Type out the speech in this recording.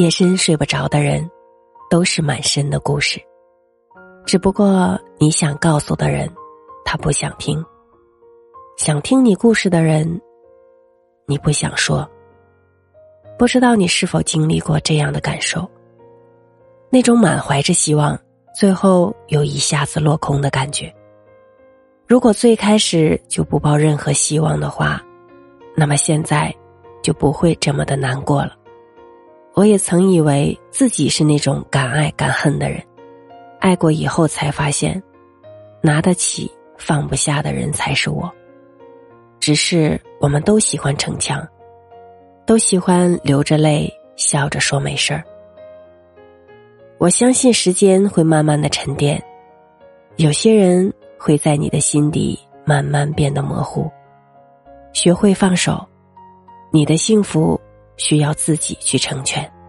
夜深睡不着的人，都是满身的故事。只不过你想告诉的人，他不想听；想听你故事的人，你不想说。不知道你是否经历过这样的感受？那种满怀着希望，最后又一下子落空的感觉。如果最开始就不抱任何希望的话，那么现在就不会这么的难过了。我也曾以为自己是那种敢爱敢恨的人，爱过以后才发现，拿得起放不下的人才是我。只是我们都喜欢逞强，都喜欢流着泪笑着说没事儿。我相信时间会慢慢的沉淀，有些人会在你的心底慢慢变得模糊。学会放手，你的幸福。需要自己去成全。